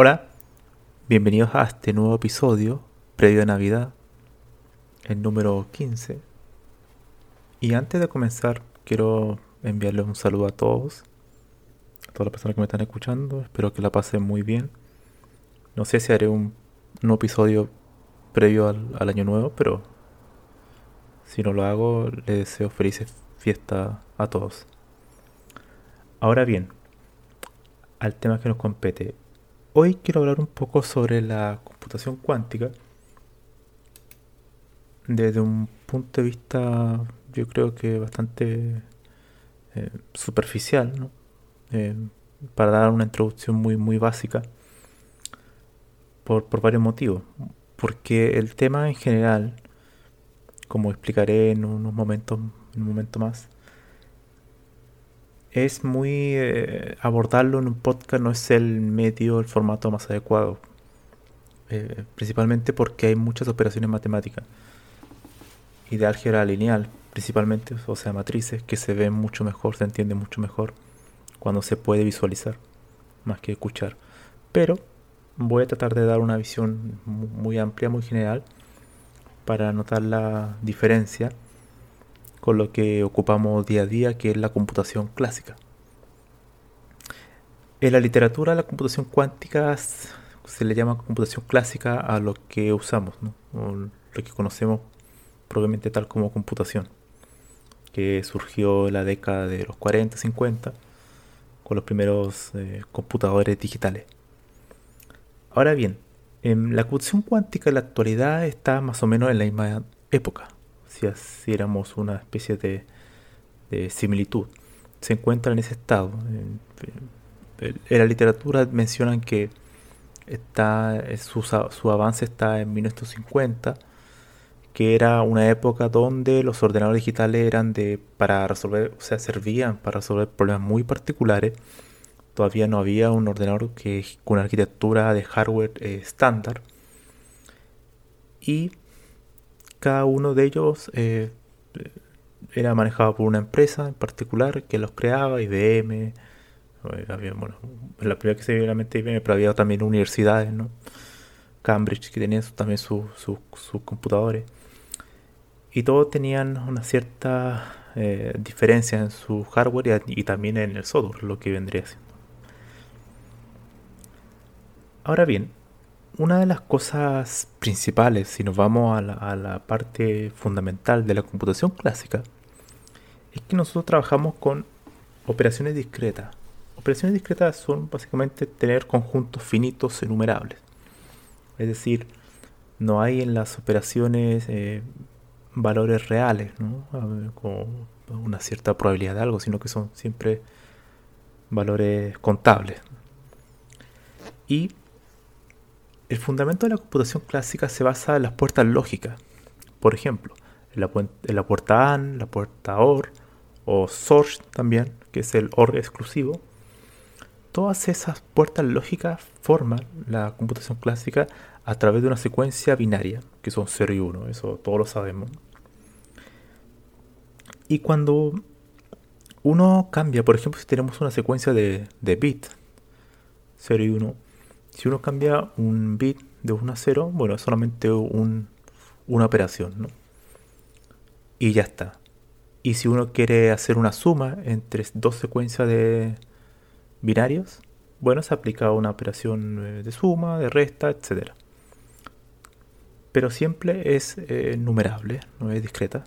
Hola, bienvenidos a este nuevo episodio previo a Navidad, el número 15. Y antes de comenzar, quiero enviarles un saludo a todos, a todas las personas que me están escuchando. Espero que la pasen muy bien. No sé si haré un, un episodio previo al, al, año nuevo, pero si no lo hago, les deseo felices fiestas a todos. Ahora bien, al tema que nos compete. Hoy quiero hablar un poco sobre la computación cuántica desde un punto de vista yo creo que bastante eh, superficial, ¿no? eh, para dar una introducción muy, muy básica por, por varios motivos. Porque el tema en general, como explicaré en unos momentos, en un momento más, es muy eh, abordarlo en un podcast no es el medio, el formato más adecuado. Eh, principalmente porque hay muchas operaciones matemáticas y de álgebra lineal, principalmente, o sea, matrices que se ven mucho mejor, se entiende mucho mejor cuando se puede visualizar más que escuchar. Pero voy a tratar de dar una visión muy amplia, muy general, para notar la diferencia con lo que ocupamos día a día, que es la computación clásica. En la literatura, la computación cuántica se le llama computación clásica a lo que usamos, o lo que conocemos probablemente tal como computación, que surgió en la década de los 40, 50, con los primeros eh, computadores digitales. Ahora bien, en la computación cuántica en la actualidad está más o menos en la misma época, si hiciéramos una especie de, de similitud. Se encuentra en ese estado. En, en la literatura mencionan que está, su, su avance está en 1950 que era una época donde los ordenadores digitales eran de para resolver, o sea, servían para resolver problemas muy particulares. Todavía no había un ordenador que con una arquitectura de hardware eh, estándar. y cada uno de ellos eh, era manejado por una empresa en particular que los creaba, IBM. Había, la primera que se vio la IBM, pero había también universidades, ¿no? Cambridge que tenían también sus computadores y todos tenían una cierta eh, diferencia en su hardware y, y, también en el software, lo que vendría siendo. Ahora bien, una de las cosas principales, si nos vamos a la, parte fundamental de la computación clásica, es que nosotros trabajamos con operaciones discretas. Operaciones discretas son básicamente tener conjuntos finitos enumerables. Es decir, no hay en las operaciones eh, valores reales, ¿no? con una cierta probabilidad de algo, sino que son siempre valores contables. Y el fundamento de la computación clásica se basa en las puertas lógicas. Por ejemplo, en la, la puerta AND, la puerta OR o SORCH también, que es el OR exclusivo. Todas esas puertas lógicas forman la computación clásica a través de una secuencia binaria, que son 0 y 1, eso todos lo sabemos. Y cuando uno cambia, por ejemplo, si tenemos una secuencia de, de bits 0 y 1, si uno cambia un bit de 1 a 0, bueno, es solamente un, una operación, ¿no? Y ya está. Y si uno quiere hacer una suma entre dos secuencias de binarios, bueno, se aplica una operación eh, de suma, de resta, etc. Pero siempre es eh, numerable, no es discreta.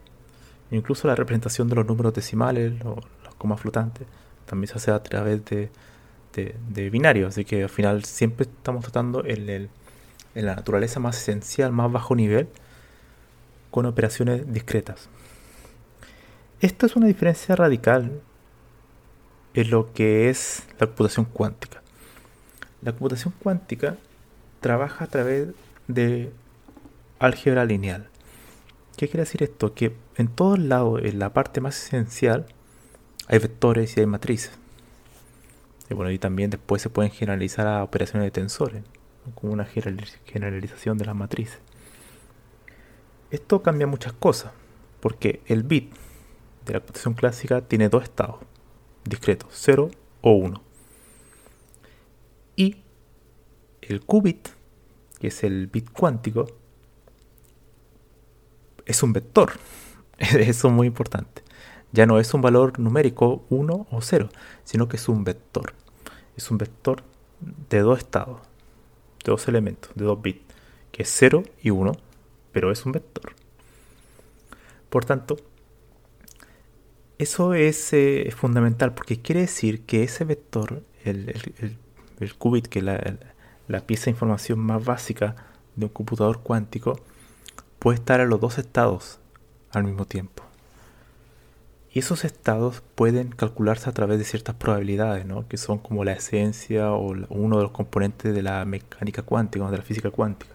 Incluso la representación de los números decimales o las comas flotantes también se hace a través de, de, binarios. Así que al final siempre estamos tratando en, el, en la naturaleza más esencial, más bajo nivel, con operaciones discretas. Esta es una diferencia radical en lo que es la computación cuántica. La computación cuántica trabaja a través de álgebra lineal. ¿Qué quiere decir esto? Que en todos lados, en la parte más esencial, hay vectores y hay matrices. Y también después se pueden generalizar a operaciones de tensores, como una generalización de las matrices. Esto cambia muchas cosas, porque el bit de la computación clásica tiene dos estados discretos, 0 o 1. Y el qubit, que es el bit cuántico, es un vector. Eso es muy importante. Ya no es un valor numérico 1 o 0, sino que es un vector. Es un vector de dos estados, de dos elementos, de dos bits, que es 0 y 1, pero es un vector. Por tanto, eso es eh, fundamental porque quiere decir que ese vector, el, qubit, que es la, la, pieza de información más básica de un computador cuántico, puede estar en los dos estados al mismo tiempo. Y esos estados pueden calcularse a través de ciertas probabilidades, ¿no? que son como la esencia o uno de los componentes de la mecánica cuántica, de la física cuántica.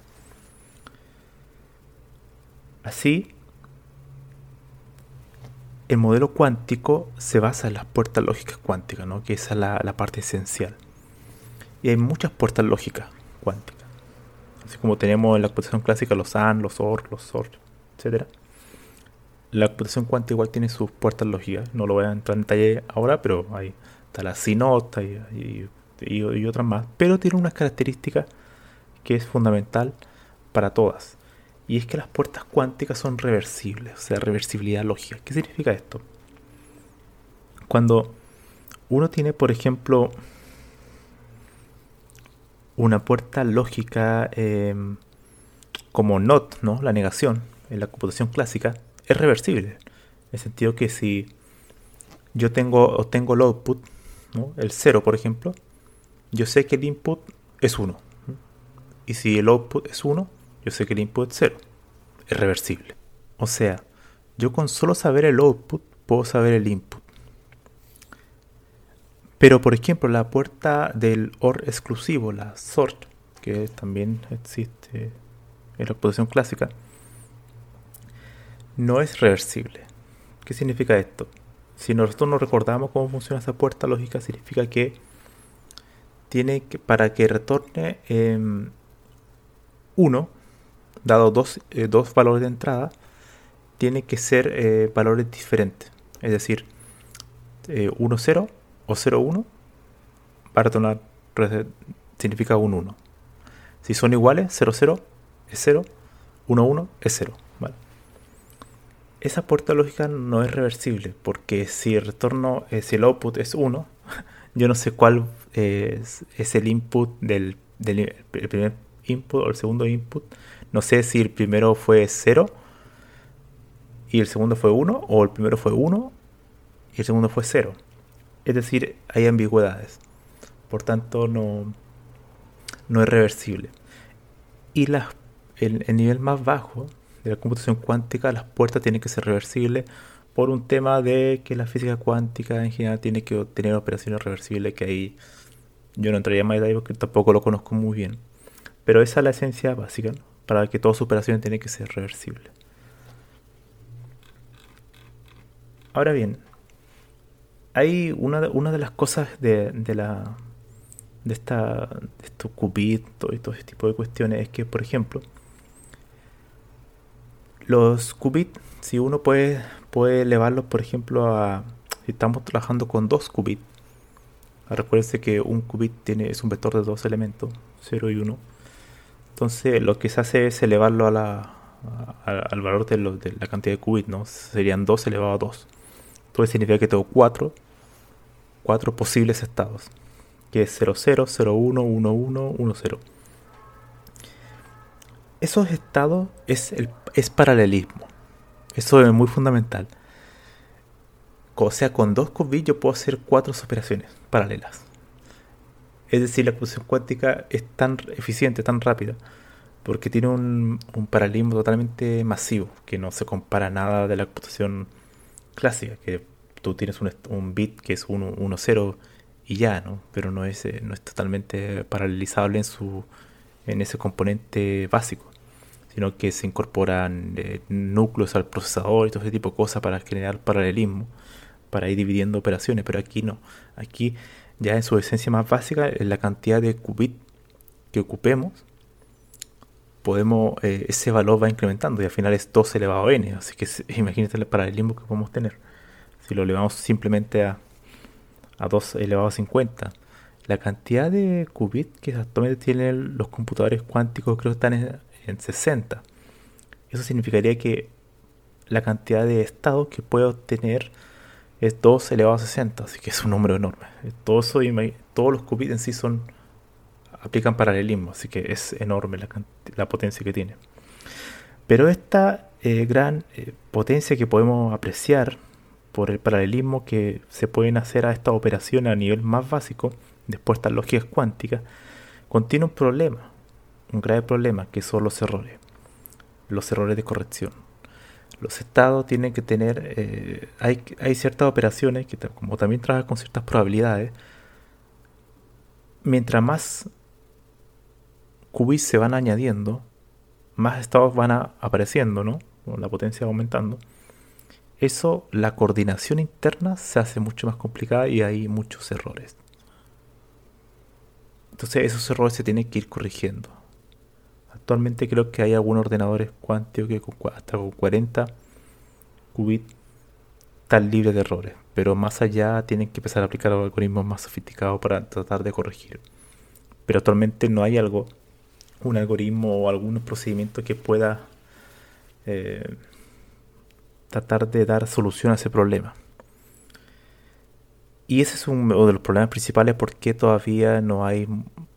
Así, el modelo cuántico se basa en las puertas lógicas cuánticas, ¿no? que esa es la, parte esencial. Y hay muchas puertas lógicas cuánticas. Así como tenemos en la computación clásica los AND, los OR, los SOR, etc. La computación cuántica igual tiene sus puertas lógicas. No lo voy a entrar en detalle ahora, pero ahí está la CNOT y, otras más. Pero tiene unas características que es fundamental para todas. Y es que las puertas cuánticas son reversibles, o sea, reversibilidad lógica. ¿Qué significa esto? Cuando uno tiene, por ejemplo, una puerta lógica em, como NOT, ¿no? la negación, en la computación clásica, es reversible. En el sentido que si yo tengo, obtengo el output, el 0 por ejemplo, yo sé que el input es 1. Y si el output es 1, yo sé que el input es 0. Es reversible. O sea, yo con solo saber el output puedo saber el input. Pero por ejemplo, la puerta del OR exclusivo, la SORT, que también existe en la computación clásica, no es reversible. ¿Qué significa esto? Si nosotros no recordamos cómo funciona esa puerta lógica, significa que tiene que, para que retorne 1, dado eh, dos, valores de entrada, tiene que ser eh, valores diferentes. Es decir, 1-0 eh, o 0-1 para retornar significa un 1. Si son iguales, 0-0 es 0, 1-1 es 0. Esa puerta lógica no es reversible porque si el retorno, si el output es 1, yo no sé cuál es, el input del, del primer input o el segundo input no sé si el primero fue 0 y el segundo fue 1 o el primero fue 1 y el segundo fue 0. Es decir, hay ambigüedades. Por tanto, no, no es reversible. Y la, el, el, nivel más bajo de la computación cuántica, las puertas tienen que ser reversibles por un tema de que la física cuántica en general tiene que tener operaciones reversibles que ahí yo no entraría más en detalle porque tampoco lo conozco muy bien. Pero esa es la esencia básica. ¿no? para que toda su operación tiene que ser reversible. Ahora bien, hay una, de las cosas de, la de esta de estos qubits y todo ese tipo de cuestiones es que, por ejemplo, los qubits, si uno puede, elevarlos, por ejemplo, a si estamos trabajando con dos qubits, recuérdense que un qubit tiene, es un vector de dos elementos, 0 y 1 entonces lo que se hace es elevarlo a la, al valor de, la cantidad de qubits, ¿no? Serían 2 elevado a 2. Entonces significa que tengo 4, posibles estados. que es 00011110. Esos estados es, el, es paralelismo. Eso es muy fundamental. O sea, con dos qubits yo puedo hacer cuatro operaciones paralelas. Es decir, la computación cuántica es tan eficiente, tan rápida, porque tiene un, paralelismo totalmente masivo, que no se compara nada de la computación clásica, que tú tienes un, bit que es 1, 0 y ya, ¿no? Pero no es, eh, no es totalmente paralelizable en, su, en ese componente básico, sino que se incorporan eh, núcleos al procesador y todo ese tipo de cosas para generar paralelismo, para ir dividiendo operaciones, pero aquí no. Aquí ya en su esencia más básica, la cantidad de qubits que ocupemos, podemos, eh, ese valor va incrementando y al final es 2 elevado a n. Así que imagínate el paralelismo que podemos tener. Si lo elevamos simplemente a, a 2 elevado a 50, la cantidad de qubits que actualmente tienen los computadores cuánticos creo que están en, en 60. Eso significaría que la cantidad de estados que puede obtener es 2 elevado a 60, así que es un número enorme. Todo eso, todos los qubits en sí son aplican paralelismo, así que es enorme la, potencia que tiene. Pero esta eh, gran eh, potencia que podemos apreciar por el paralelismo que se pueden hacer a esta operación a nivel más básico, después de estas lógicas cuánticas, contiene un problema, un grave problema, que son los errores, los errores de corrección los estados tienen que tener, eh, hay, ciertas operaciones que como también trabajan con ciertas probabilidades, mientras más qubits se van añadiendo, más estados van apareciendo, ¿no? La potencia aumentando. Eso, la coordinación interna se hace mucho más complicada y hay muchos errores. Entonces esos errores se tienen que ir corrigiendo. Actualmente creo que hay algunos ordenadores cuánticos que hasta con 40 qubits están libres de errores. Pero más allá tienen que empezar a aplicar algoritmos más sofisticados para tratar de corregir. Pero actualmente no hay algo, un algoritmo o algún procedimiento que pueda eh, tratar de dar solución a ese problema. Y ese es uno de los problemas principales porque todavía no hay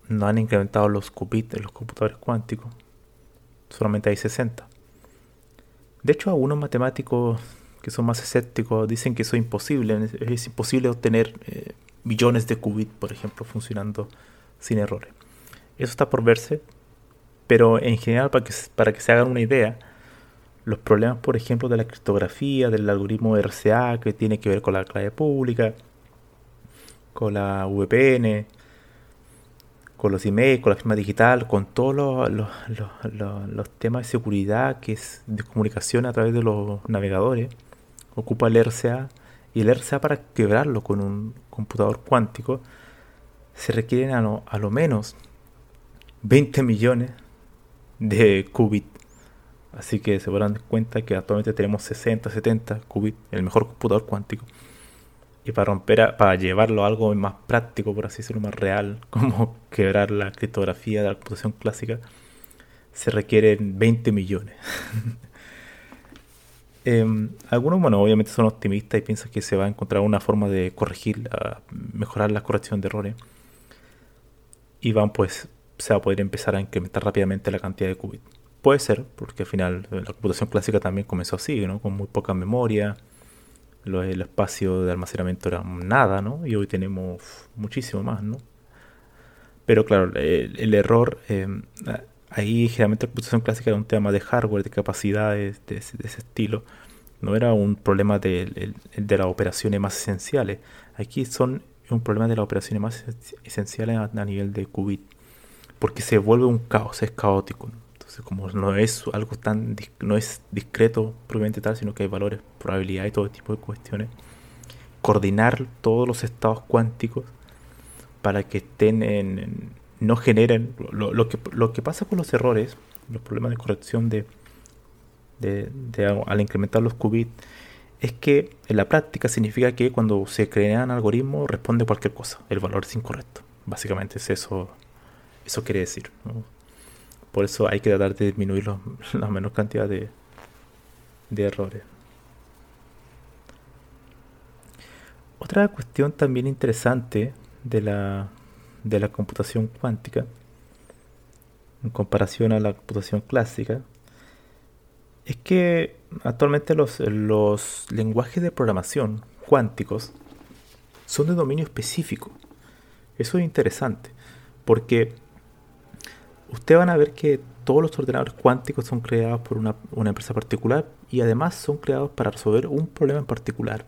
no han incrementado los qubits en los computadores cuánticos. Solamente hay 60. De hecho, algunos matemáticos que son más escépticos dicen que eso es imposible. Es imposible obtener eh, millones de qubits, por ejemplo, funcionando sin errores. Eso está por verse. Pero en general, para que, para que se hagan una idea, los problemas, por ejemplo, de la criptografía, del algoritmo RCA, que tiene que ver con la clave pública, con la VPN, con los emails, con la firma digital, con todos los, temas de seguridad que es de comunicación a través de los navegadores, ocupa el RCA y el RCA para quebrarlo con un computador cuántico se requieren a lo, a lo menos 20 millones de qubits. Así que se podrán dar cuenta que actualmente tenemos 60, 70 qubits, el mejor computador cuántico. Y para romper, para llevarlo a algo más práctico, por así decirlo, más real, como quebrar la criptografía de la computación clásica, se requieren 20 millones. Em, algunos, bueno, obviamente son optimistas y piensan que se va a encontrar una forma de corregir, mejorar la corrección de errores. Y van, pues, se va a poder empezar a incrementar rápidamente la cantidad de qubits. Puede ser, porque al final la computación clásica también comenzó así, ¿no? Con muy poca memoria, el espacio de almacenamiento era nada, ¿no? Y hoy tenemos muchísimo más, ¿no? Pero claro, el, error, em, ahí generalmente la computación clásica era un tema de hardware, de capacidades, de, ese estilo. No era un problema de, de, las operaciones más esenciales. Aquí son un problema de las operaciones más esenciales a, nivel de qubit. Porque se vuelve un caos, es caótico. Como no es algo tan, no es discreto propiamente tal, sino que hay valores, probabilidad y todo tipo de cuestiones, coordinar todos los estados cuánticos para que estén en, no generen, lo, que, lo que pasa con los errores, los problemas de corrección de, de, al incrementar los qubits, es que en la práctica significa que cuando se crean algoritmos responde cualquier cosa, el valor es incorrecto. Básicamente es eso, eso quiere decir. Por eso hay que tratar de disminuir la menor cantidad de, de errores. Otra cuestión también interesante de la, de la computación cuántica en comparación a la computación clásica es que actualmente los, los lenguajes de programación cuánticos son de dominio específico. Eso es interesante, porque ustedes van a ver que todos los ordenadores cuánticos son creados por una, una, empresa particular y además son creados para resolver un problema en particular.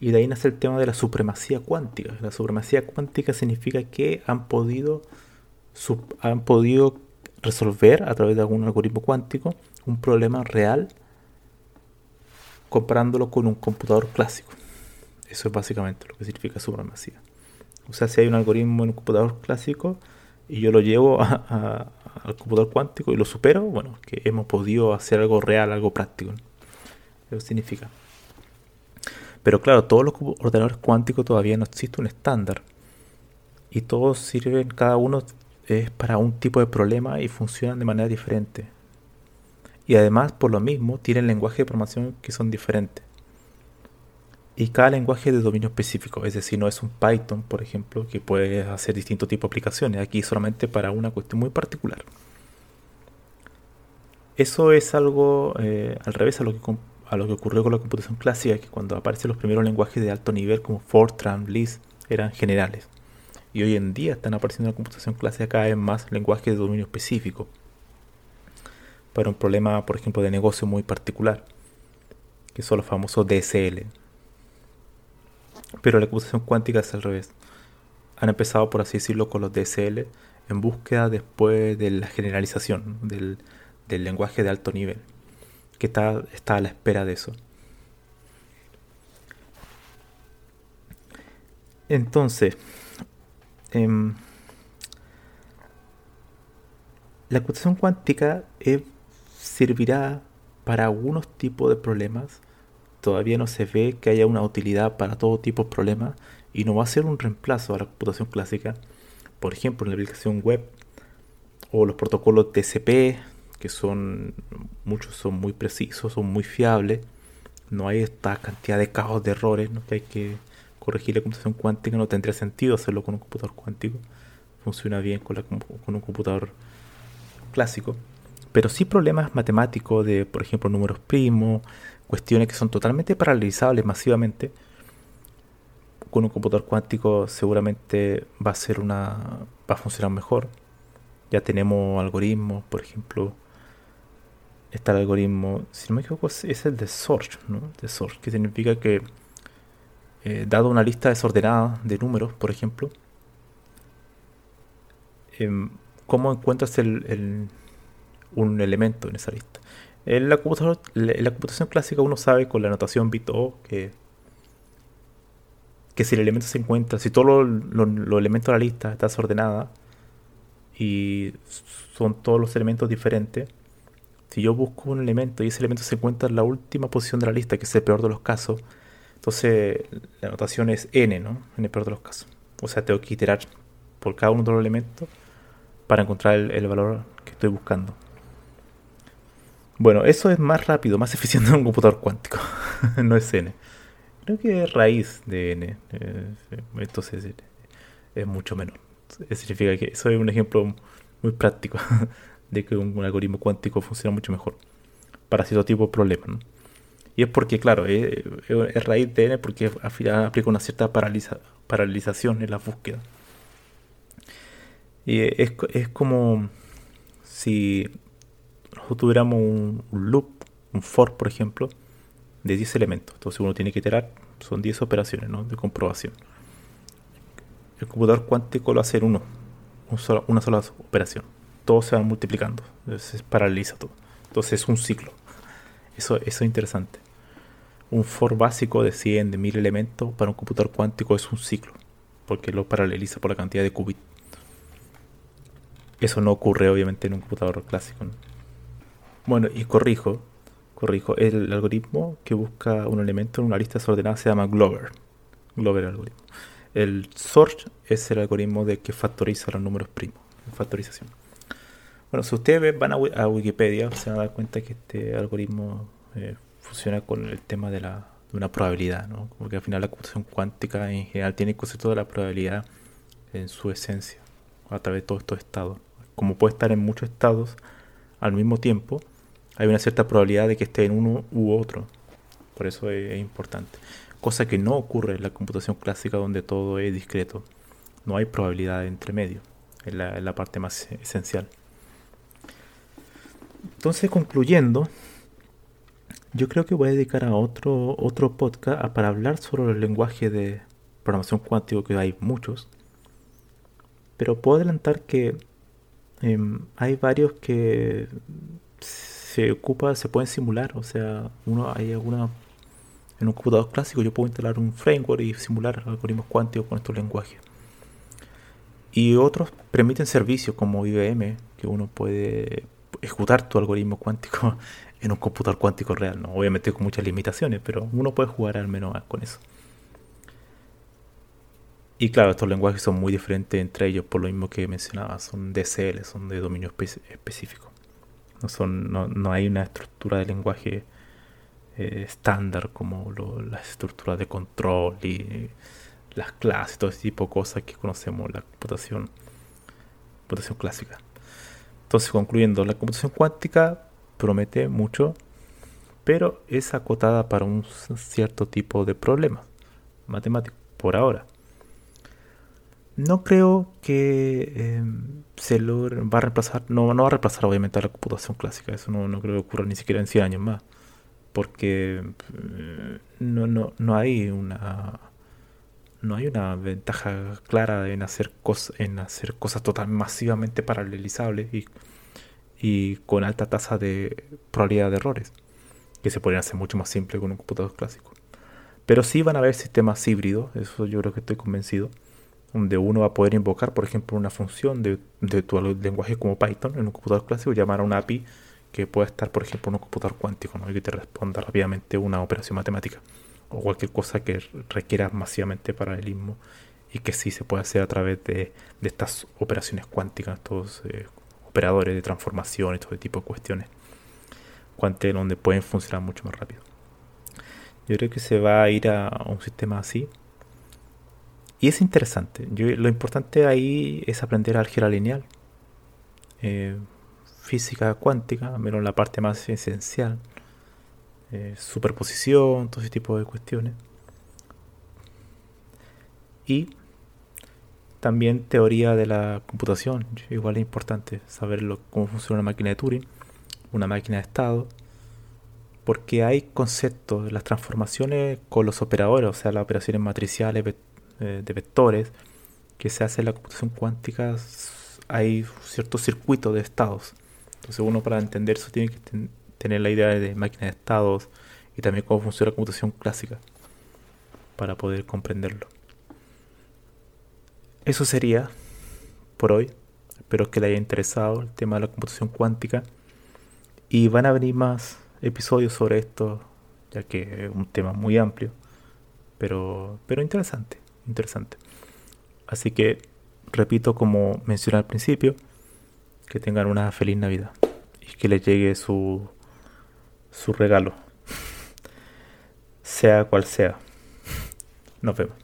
Y de ahí nace el tema de la supremacía cuántica. La supremacía cuántica significa que han podido, han podido resolver a través de algún algoritmo cuántico un problema real comparándolo con un computador clásico. Eso es básicamente lo que significa supremacía. O sea, si hay un algoritmo en un computador clásico y yo lo llevo al computador cuántico y lo supero, bueno, que hemos podido hacer algo real, algo práctico. Eso significa. Pero claro, todos los ordenadores cuánticos todavía no existe un estándar. Y todos sirven, cada uno es para un tipo de problema y funcionan de manera diferente. Y además, por lo mismo, tienen lenguajes de programación que son diferentes. Y cada lenguaje de dominio específico, es decir, no es un Python, por ejemplo, que puede hacer distintos tipos de aplicaciones. Aquí solamente para una cuestión muy particular. Eso es algo eh, al revés a lo, que, a lo que ocurrió con la computación clásica, que cuando aparecen los primeros lenguajes de alto nivel como Fortran, Lisp, eran generales. Y hoy en día están apareciendo en la computación clásica cada vez más lenguajes de dominio específico para un problema, por ejemplo, de negocio muy particular, que son los famosos DSL. Pero la computación cuántica es al revés. Han empezado, por así decirlo, con los DSL en búsqueda después de la generalización del, lenguaje de alto nivel, que está, a la espera de eso. Entonces, em, la computación cuántica es servirá para algunos tipos de problemas. Todavía no se ve que haya una utilidad para todo tipo de problemas y no va a ser un reemplazo a la computación clásica. Por ejemplo, en la aplicación web o los protocolos TCP, que son muchos son muy precisos, son muy fiables. No hay esta cantidad de caos de errores ¿no? que hay que corregir la computación cuántica. No tendría sentido hacerlo con un computador cuántico. Funciona bien con, con un computador clásico pero sí problemas matemáticos de, por ejemplo, números primos, cuestiones que son totalmente paralelizables masivamente. Con un computador cuántico seguramente va a ser una va a funcionar mejor. Ya tenemos algoritmos, por ejemplo, está el algoritmo, si no me equivoco, es el de Search, ¿no? De Search, que significa que eh, dado una lista desordenada de números, por ejemplo, em, ¿cómo encuentras el un elemento en esa lista. En la, computación clásica uno sabe con la notación bit O que, que si el elemento se encuentra, si todos los elementos de la lista están desordenada y son todos los elementos diferentes, si yo busco un elemento y ese elemento se encuentra en la última posición de la lista, que es el peor de los casos, entonces la notación es n, ¿no? En el peor de los casos. O sea, tengo que iterar por cada uno de los elementos para encontrar el valor que estoy buscando. Bueno, eso es más rápido, más eficiente en un computador cuántico. no es n. Creo que es raíz de n. Eh, entonces es mucho menor. Eso significa que eso es un ejemplo muy práctico de que un, algoritmo cuántico funciona mucho mejor para cierto tipo de problemas. Y es porque, claro, es, raíz de n porque al final aplica una cierta paralización en la búsqueda. Y es, es como si nosotros tuviéramos un, loop, un for, por ejemplo, de 10 elementos. Entonces uno tiene que iterar, son 10 operaciones de comprobación. El computador cuántico lo hace en uno, una sola operación. Todos se van multiplicando, entonces paraliza todo. Entonces es un ciclo. Eso, eso es interesante. Un for básico de 100, de 1000 elementos para un computador cuántico es un ciclo, porque lo paraleliza por la cantidad de qubits. Eso no ocurre obviamente en un computador clásico. Bueno, y corrijo, corrijo, el algoritmo que busca un elemento en una lista desordenada se llama Glover. Glover algoritmo. El sort es el algoritmo de que factoriza los números primos, factorización. Bueno, si ustedes van a, Wikipedia, se van a dar cuenta que este algoritmo eh, funciona con el tema de, la, de una probabilidad, ¿no? Porque al final la computación cuántica en general tiene el concepto de la probabilidad en su esencia, a través de todos estos estados. Como puede estar en muchos estados al mismo tiempo, hay una cierta probabilidad de que esté en uno u otro. Por eso es, importante. Cosa que no ocurre en la computación clásica donde todo es discreto. No hay probabilidad entre medio. Es la, parte más esencial. Entonces, concluyendo, yo creo que voy a dedicar a otro, otro podcast para hablar sobre el lenguaje de programación cuántico, que hay muchos. Pero puedo adelantar que em, hay varios que se ocupa, se pueden simular. O sea, uno hay alguna en un computador clásico yo puedo instalar un framework y simular algoritmos cuánticos con estos lenguajes. Y otros permiten servicios como IBM, que uno puede ejecutar tu algoritmo cuántico en un computador cuántico real. ¿no? Obviamente con muchas limitaciones, pero uno puede jugar al menos con eso. Y claro, estos lenguajes son muy diferentes entre ellos, por lo mismo que mencionaba, son DCL, son de dominio específico. No, son, no, hay una estructura de lenguaje eh, estándar como las estructuras de control y las clases, todo ese tipo de cosas que conocemos la computación, computación clásica. Entonces, concluyendo, la computación cuántica promete mucho, pero es acotada para un cierto tipo de problemas matemáticos por ahora. No creo que em, se logre, va a reemplazar, no, no va a reemplazar obviamente a la computación clásica, eso no, no creo que ocurra ni siquiera en 100 años más, porque eh, no, no, no hay una no hay una ventaja clara en hacer, cosas en hacer cosas totalmente masivamente paralelizables y, y con alta tasa de probabilidad de errores, que se podrían hacer mucho más simple con un computador clásico. Pero sí van a haber sistemas híbridos, eso yo creo que estoy convencido, donde uno va a poder invocar, por ejemplo, una función de, de tu lenguaje como Python en un computador clásico, llamar a una API que pueda estar, por ejemplo, en un computador cuántico ¿no? y que te responda rápidamente una operación matemática o cualquier cosa que requiera masivamente paralelismo y que sí se puede hacer a través de, estas operaciones cuánticas, estos eh, operadores de transformación y todo tipo de cuestiones cuánticas donde pueden funcionar mucho más rápido. Yo creo que se va a ir a, un sistema así. Y es interesante. lo importante ahí es aprender álgebra lineal. Eh, física cuántica, menos la parte más esencial. Eh, superposición, todo ese tipo de cuestiones. Y también teoría de la computación. Igual es importante saber cómo funciona una máquina de Turing, una máquina de estado, porque hay conceptos, las transformaciones con los operadores, o sea, las operaciones matriciales eh, de vectores que se hace en la computación cuántica, hay ciertos circuitos de estados. Entonces uno para entender eso tiene que tener la idea de máquina de estados y también cómo funciona la computación clásica para poder comprenderlo. Eso sería por hoy. Espero que le haya interesado el tema de la computación cuántica. Y van a venir más episodios sobre esto, ya que es un tema muy amplio, pero, pero interesante, interesante. Así que, repito, como mencioné al principio, que tengan una feliz Navidad y que les llegue su su regalo, sea cual sea. Nos vemos.